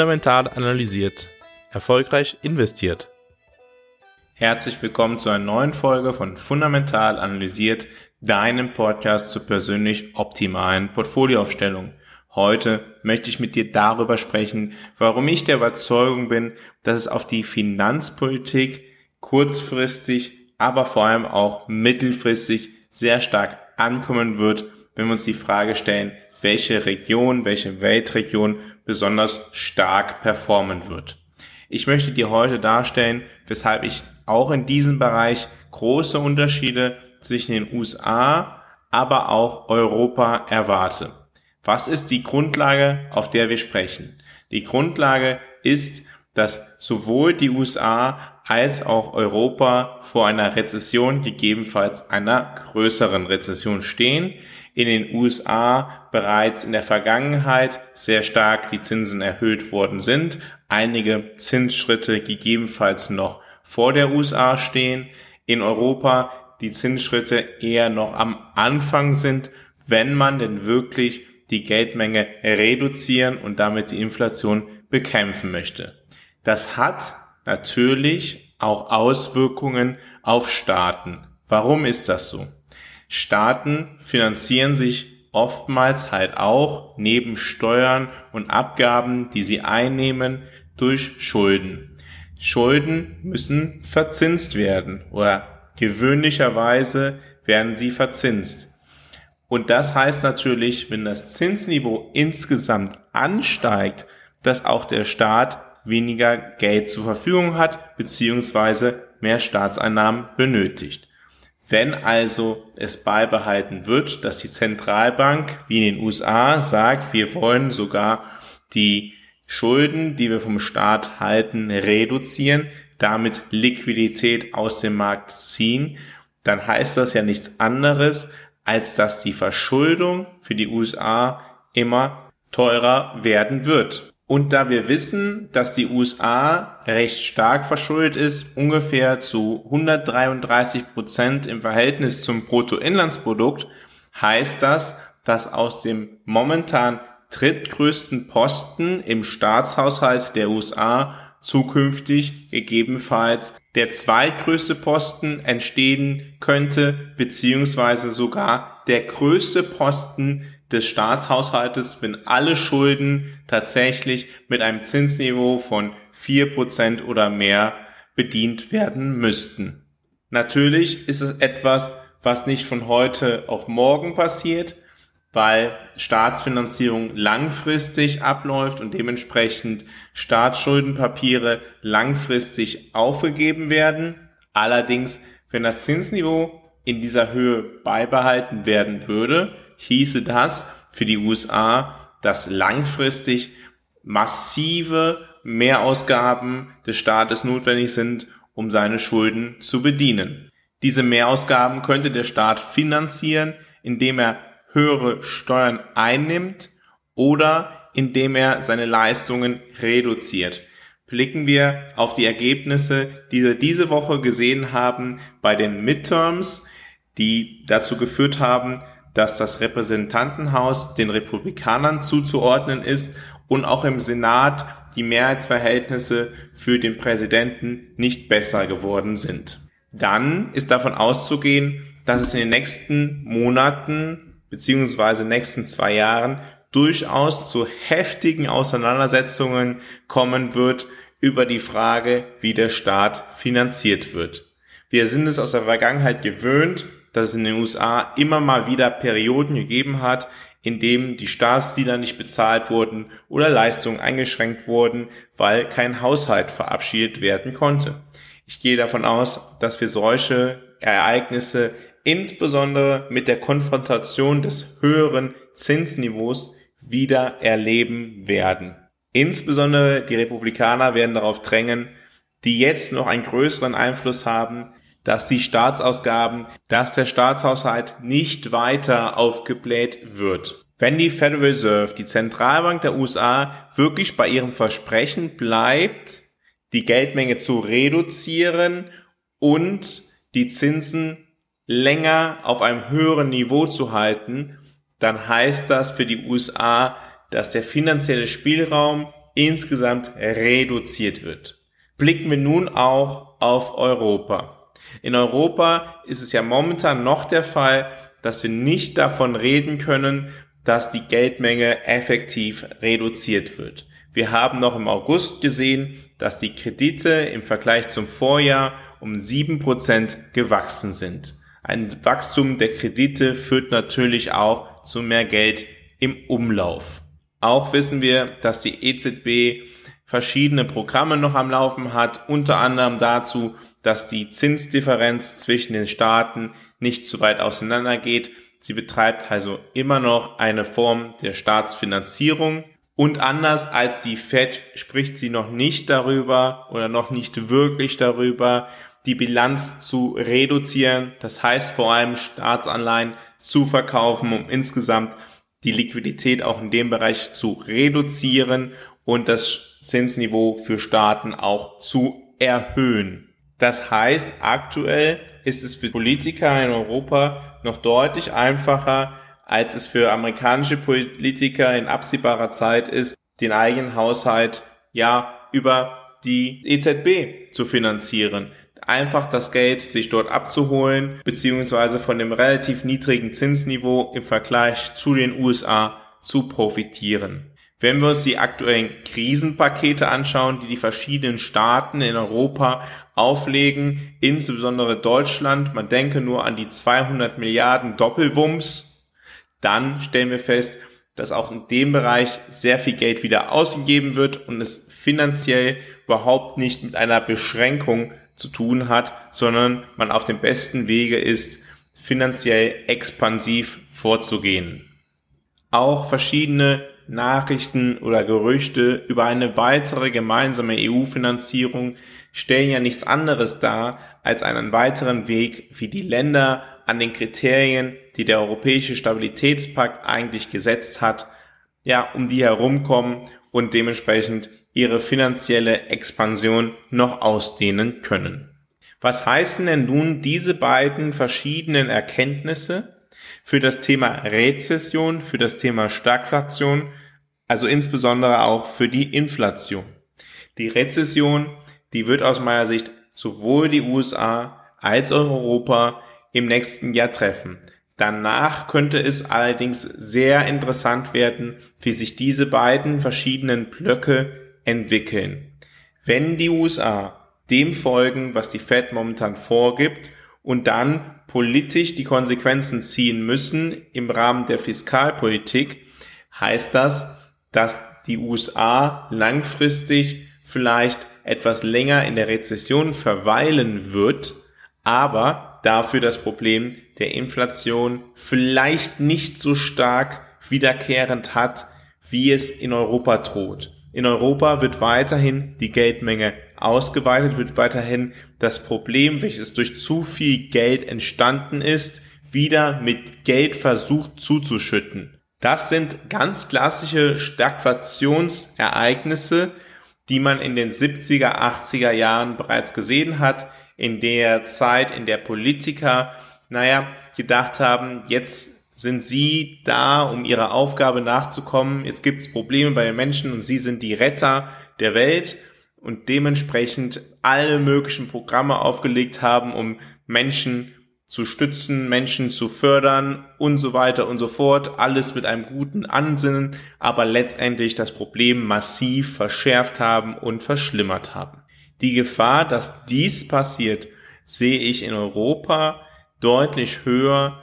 Fundamental analysiert. Erfolgreich investiert. Herzlich willkommen zu einer neuen Folge von Fundamental analysiert, deinem Podcast zur persönlich optimalen Portfolioaufstellung. Heute möchte ich mit dir darüber sprechen, warum ich der Überzeugung bin, dass es auf die Finanzpolitik kurzfristig, aber vor allem auch mittelfristig sehr stark ankommen wird, wenn wir uns die Frage stellen, welche Region, welche Weltregion besonders stark performen wird. Ich möchte dir heute darstellen, weshalb ich auch in diesem Bereich große Unterschiede zwischen den USA, aber auch Europa erwarte. Was ist die Grundlage, auf der wir sprechen? Die Grundlage ist, dass sowohl die USA als auch Europa vor einer Rezession, gegebenenfalls einer größeren Rezession stehen in den USA bereits in der Vergangenheit sehr stark die Zinsen erhöht worden sind, einige Zinsschritte gegebenenfalls noch vor der USA stehen, in Europa die Zinsschritte eher noch am Anfang sind, wenn man denn wirklich die Geldmenge reduzieren und damit die Inflation bekämpfen möchte. Das hat natürlich auch Auswirkungen auf Staaten. Warum ist das so? Staaten finanzieren sich oftmals halt auch neben Steuern und Abgaben, die sie einnehmen, durch Schulden. Schulden müssen verzinst werden oder gewöhnlicherweise werden sie verzinst. Und das heißt natürlich, wenn das Zinsniveau insgesamt ansteigt, dass auch der Staat weniger Geld zur Verfügung hat, beziehungsweise mehr Staatseinnahmen benötigt. Wenn also es beibehalten wird, dass die Zentralbank wie in den USA sagt, wir wollen sogar die Schulden, die wir vom Staat halten, reduzieren, damit Liquidität aus dem Markt ziehen, dann heißt das ja nichts anderes, als dass die Verschuldung für die USA immer teurer werden wird. Und da wir wissen, dass die USA recht stark verschuldet ist, ungefähr zu 133 Prozent im Verhältnis zum Bruttoinlandsprodukt, heißt das, dass aus dem momentan drittgrößten Posten im Staatshaushalt der USA zukünftig gegebenenfalls der zweitgrößte Posten entstehen könnte, beziehungsweise sogar der größte Posten des Staatshaushaltes, wenn alle Schulden tatsächlich mit einem Zinsniveau von vier Prozent oder mehr bedient werden müssten. Natürlich ist es etwas, was nicht von heute auf morgen passiert, weil Staatsfinanzierung langfristig abläuft und dementsprechend Staatsschuldenpapiere langfristig aufgegeben werden. Allerdings, wenn das Zinsniveau in dieser Höhe beibehalten werden würde, hieße das für die USA, dass langfristig massive Mehrausgaben des Staates notwendig sind, um seine Schulden zu bedienen. Diese Mehrausgaben könnte der Staat finanzieren, indem er höhere Steuern einnimmt oder indem er seine Leistungen reduziert. Blicken wir auf die Ergebnisse, die wir diese Woche gesehen haben bei den Midterms, die dazu geführt haben, dass das Repräsentantenhaus den Republikanern zuzuordnen ist und auch im Senat die Mehrheitsverhältnisse für den Präsidenten nicht besser geworden sind. Dann ist davon auszugehen, dass es in den nächsten Monaten beziehungsweise nächsten zwei Jahren durchaus zu heftigen Auseinandersetzungen kommen wird über die Frage, wie der Staat finanziert wird. Wir sind es aus der Vergangenheit gewöhnt, dass es in den USA immer mal wieder Perioden gegeben hat, in dem die Staatsdiener nicht bezahlt wurden oder Leistungen eingeschränkt wurden, weil kein Haushalt verabschiedet werden konnte. Ich gehe davon aus, dass wir solche Ereignisse insbesondere mit der Konfrontation des höheren Zinsniveaus wieder erleben werden. Insbesondere die Republikaner werden darauf drängen, die jetzt noch einen größeren Einfluss haben, dass die Staatsausgaben, dass der Staatshaushalt nicht weiter aufgebläht wird. Wenn die Federal Reserve, die Zentralbank der USA, wirklich bei ihrem Versprechen bleibt, die Geldmenge zu reduzieren und die Zinsen länger auf einem höheren Niveau zu halten, dann heißt das für die USA, dass der finanzielle Spielraum insgesamt reduziert wird. Blicken wir nun auch auf Europa. In Europa ist es ja momentan noch der Fall, dass wir nicht davon reden können, dass die Geldmenge effektiv reduziert wird. Wir haben noch im August gesehen, dass die Kredite im Vergleich zum Vorjahr um sieben Prozent gewachsen sind. Ein Wachstum der Kredite führt natürlich auch zu mehr Geld im Umlauf. Auch wissen wir, dass die EZB verschiedene Programme noch am Laufen hat, unter anderem dazu, dass die Zinsdifferenz zwischen den Staaten nicht zu weit auseinander geht. Sie betreibt also immer noch eine Form der Staatsfinanzierung und anders als die Fed spricht sie noch nicht darüber oder noch nicht wirklich darüber, die Bilanz zu reduzieren. Das heißt vor allem Staatsanleihen zu verkaufen, um insgesamt die Liquidität auch in dem Bereich zu reduzieren und das Zinsniveau für Staaten auch zu erhöhen. Das heißt, aktuell ist es für Politiker in Europa noch deutlich einfacher, als es für amerikanische Politiker in absehbarer Zeit ist, den eigenen Haushalt ja über die EZB zu finanzieren einfach das Geld sich dort abzuholen, beziehungsweise von dem relativ niedrigen Zinsniveau im Vergleich zu den USA zu profitieren. Wenn wir uns die aktuellen Krisenpakete anschauen, die die verschiedenen Staaten in Europa auflegen, insbesondere Deutschland, man denke nur an die 200 Milliarden Doppelwumms, dann stellen wir fest, dass auch in dem Bereich sehr viel Geld wieder ausgegeben wird und es finanziell überhaupt nicht mit einer Beschränkung zu tun hat, sondern man auf dem besten Wege ist, finanziell expansiv vorzugehen. Auch verschiedene Nachrichten oder Gerüchte über eine weitere gemeinsame EU-Finanzierung stellen ja nichts anderes dar als einen weiteren Weg, wie die Länder an den Kriterien, die der Europäische Stabilitätspakt eigentlich gesetzt hat, ja, um die herumkommen und dementsprechend ihre finanzielle Expansion noch ausdehnen können. Was heißen denn nun diese beiden verschiedenen Erkenntnisse für das Thema Rezession, für das Thema Stagflation, also insbesondere auch für die Inflation? Die Rezession, die wird aus meiner Sicht sowohl die USA als auch Europa im nächsten Jahr treffen. Danach könnte es allerdings sehr interessant werden, wie sich diese beiden verschiedenen Blöcke entwickeln. Wenn die USA dem folgen, was die Fed momentan vorgibt und dann politisch die Konsequenzen ziehen müssen im Rahmen der Fiskalpolitik, heißt das, dass die USA langfristig vielleicht etwas länger in der Rezession verweilen wird, aber dafür das Problem der Inflation vielleicht nicht so stark wiederkehrend hat, wie es in Europa droht. In Europa wird weiterhin die Geldmenge ausgeweitet, wird weiterhin das Problem, welches durch zu viel Geld entstanden ist, wieder mit Geld versucht zuzuschütten. Das sind ganz klassische Stagflationsereignisse, die man in den 70er, 80er Jahren bereits gesehen hat, in der Zeit, in der Politiker, naja, gedacht haben, jetzt sind sie da, um ihrer Aufgabe nachzukommen. Jetzt gibt es Probleme bei den Menschen und sie sind die Retter der Welt und dementsprechend alle möglichen Programme aufgelegt haben, um Menschen zu stützen, Menschen zu fördern und so weiter und so fort. Alles mit einem guten Ansinnen, aber letztendlich das Problem massiv verschärft haben und verschlimmert haben. Die Gefahr, dass dies passiert, sehe ich in Europa deutlich höher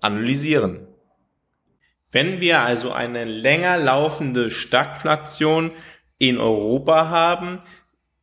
analysieren. Wenn wir also eine länger laufende Stagflation in Europa haben,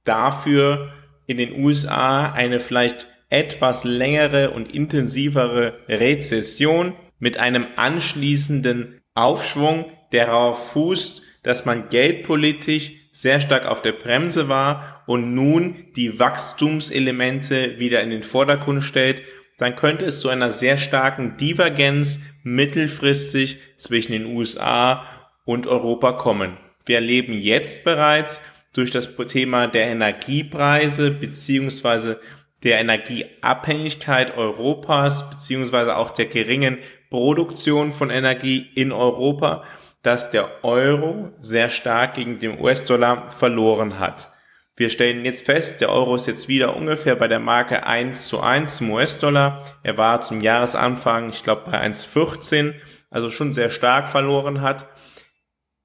dafür in den USA eine vielleicht etwas längere und intensivere Rezession mit einem anschließenden Aufschwung, der darauf fußt, dass man geldpolitisch sehr stark auf der Bremse war und nun die Wachstumselemente wieder in den Vordergrund stellt, dann könnte es zu einer sehr starken Divergenz mittelfristig zwischen den USA und Europa kommen. Wir erleben jetzt bereits durch das Thema der Energiepreise beziehungsweise der Energieabhängigkeit Europas beziehungsweise auch der geringen Produktion von Energie in Europa, dass der Euro sehr stark gegen den US-Dollar verloren hat. Wir stellen jetzt fest, der Euro ist jetzt wieder ungefähr bei der Marke 1 zu 1 zum US-Dollar. Er war zum Jahresanfang, ich glaube, bei 1,14, also schon sehr stark verloren hat.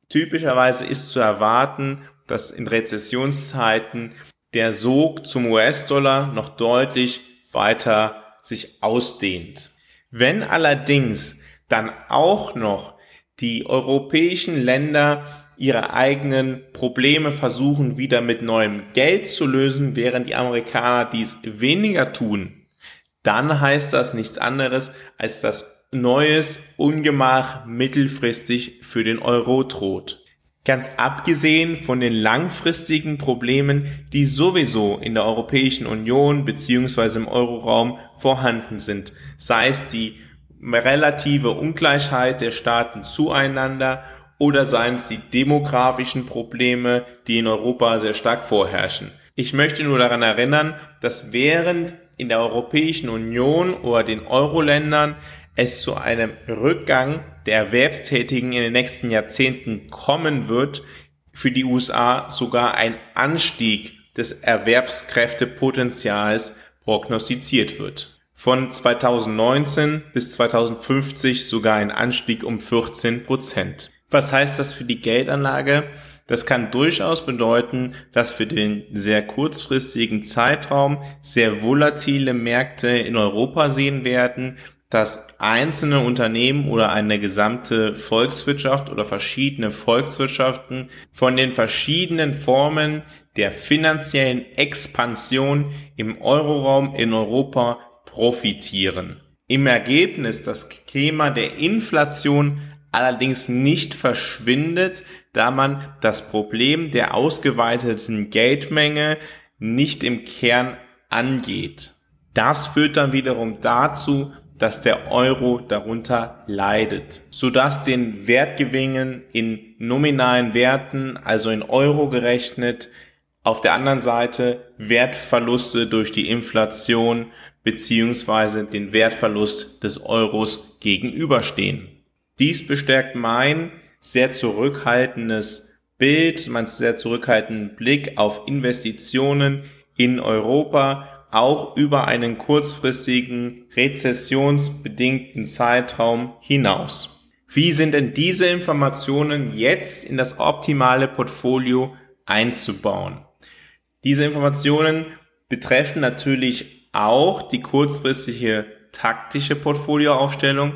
Typischerweise ist zu erwarten, dass in Rezessionszeiten der Sog zum US-Dollar noch deutlich weiter sich ausdehnt. Wenn allerdings dann auch noch die europäischen Länder ihre eigenen Probleme versuchen wieder mit neuem Geld zu lösen, während die Amerikaner dies weniger tun, dann heißt das nichts anderes, als dass neues Ungemach mittelfristig für den Euro droht. Ganz abgesehen von den langfristigen Problemen, die sowieso in der Europäischen Union beziehungsweise im Euroraum vorhanden sind, sei es die relative Ungleichheit der Staaten zueinander oder seien es die demografischen Probleme, die in Europa sehr stark vorherrschen. Ich möchte nur daran erinnern, dass während in der Europäischen Union oder den Euro-Ländern es zu einem Rückgang der Erwerbstätigen in den nächsten Jahrzehnten kommen wird, für die USA sogar ein Anstieg des Erwerbskräftepotenzials prognostiziert wird von 2019 bis 2050 sogar ein Anstieg um 14 Prozent. Was heißt das für die Geldanlage? Das kann durchaus bedeuten, dass für den sehr kurzfristigen Zeitraum sehr volatile Märkte in Europa sehen werden, dass einzelne Unternehmen oder eine gesamte Volkswirtschaft oder verschiedene Volkswirtschaften von den verschiedenen Formen der finanziellen Expansion im Euroraum in Europa profitieren. Im Ergebnis das Thema der Inflation allerdings nicht verschwindet, da man das Problem der ausgeweiteten Geldmenge nicht im Kern angeht. Das führt dann wiederum dazu, dass der Euro darunter leidet, sodass den Wertgewinnen in nominalen Werten, also in Euro gerechnet, auf der anderen Seite Wertverluste durch die Inflation beziehungsweise den Wertverlust des Euros gegenüberstehen. Dies bestärkt mein sehr zurückhaltendes Bild, mein sehr zurückhaltenden Blick auf Investitionen in Europa, auch über einen kurzfristigen rezessionsbedingten Zeitraum hinaus. Wie sind denn diese Informationen jetzt in das optimale Portfolio einzubauen? Diese Informationen betreffen natürlich auch die kurzfristige taktische Portfolioaufstellung,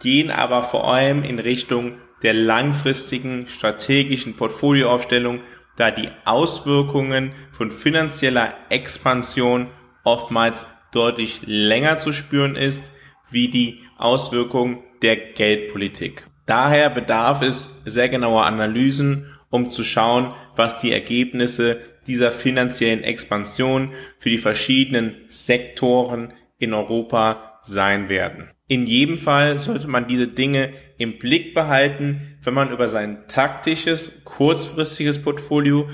gehen aber vor allem in Richtung der langfristigen strategischen Portfolioaufstellung, da die Auswirkungen von finanzieller Expansion oftmals deutlich länger zu spüren ist, wie die Auswirkungen der Geldpolitik. Daher bedarf es sehr genauer Analysen, um zu schauen, was die Ergebnisse dieser finanziellen Expansion für die verschiedenen Sektoren in Europa sein werden. In jedem Fall sollte man diese Dinge im Blick behalten, wenn man über sein taktisches, kurzfristiges Portfolio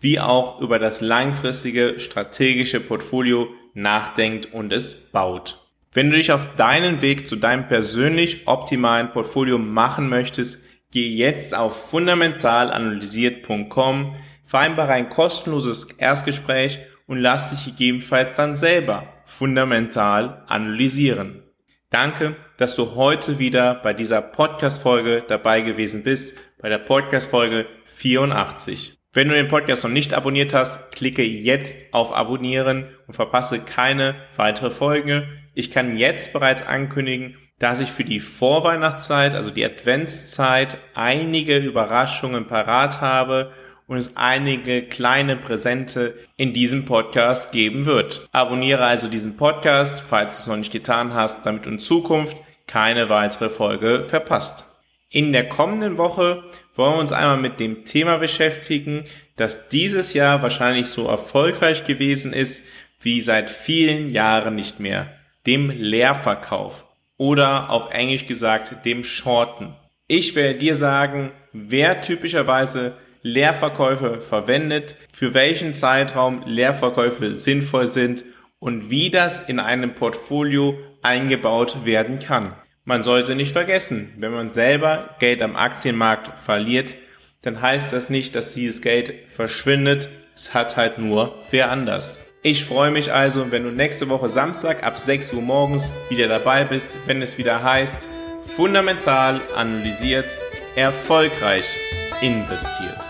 wie auch über das langfristige strategische Portfolio nachdenkt und es baut. Wenn du dich auf deinen Weg zu deinem persönlich optimalen Portfolio machen möchtest, geh jetzt auf fundamentalanalysiert.com, vereinbare ein kostenloses Erstgespräch und lass dich gegebenenfalls dann selber fundamental analysieren. Danke, dass du heute wieder bei dieser Podcast-Folge dabei gewesen bist, bei der Podcast-Folge 84. Wenn du den Podcast noch nicht abonniert hast, klicke jetzt auf Abonnieren und verpasse keine weitere Folge. Ich kann jetzt bereits ankündigen, dass ich für die Vorweihnachtszeit, also die Adventszeit, einige Überraschungen parat habe und es einige kleine Präsente in diesem Podcast geben wird. Abonniere also diesen Podcast, falls du es noch nicht getan hast, damit du in Zukunft keine weitere Folge verpasst. In der kommenden Woche wollen wir uns einmal mit dem Thema beschäftigen, das dieses Jahr wahrscheinlich so erfolgreich gewesen ist wie seit vielen Jahren nicht mehr, dem Leerverkauf oder auf Englisch gesagt dem Shorten. Ich werde dir sagen, wer typischerweise Leerverkäufe verwendet, für welchen Zeitraum Leerverkäufe sinnvoll sind und wie das in einem Portfolio eingebaut werden kann. Man sollte nicht vergessen, wenn man selber Geld am Aktienmarkt verliert, dann heißt das nicht, dass dieses Geld verschwindet. Es hat halt nur wer anders. Ich freue mich also, wenn du nächste Woche Samstag ab 6 Uhr morgens wieder dabei bist, wenn es wieder heißt, fundamental analysiert, erfolgreich investiert.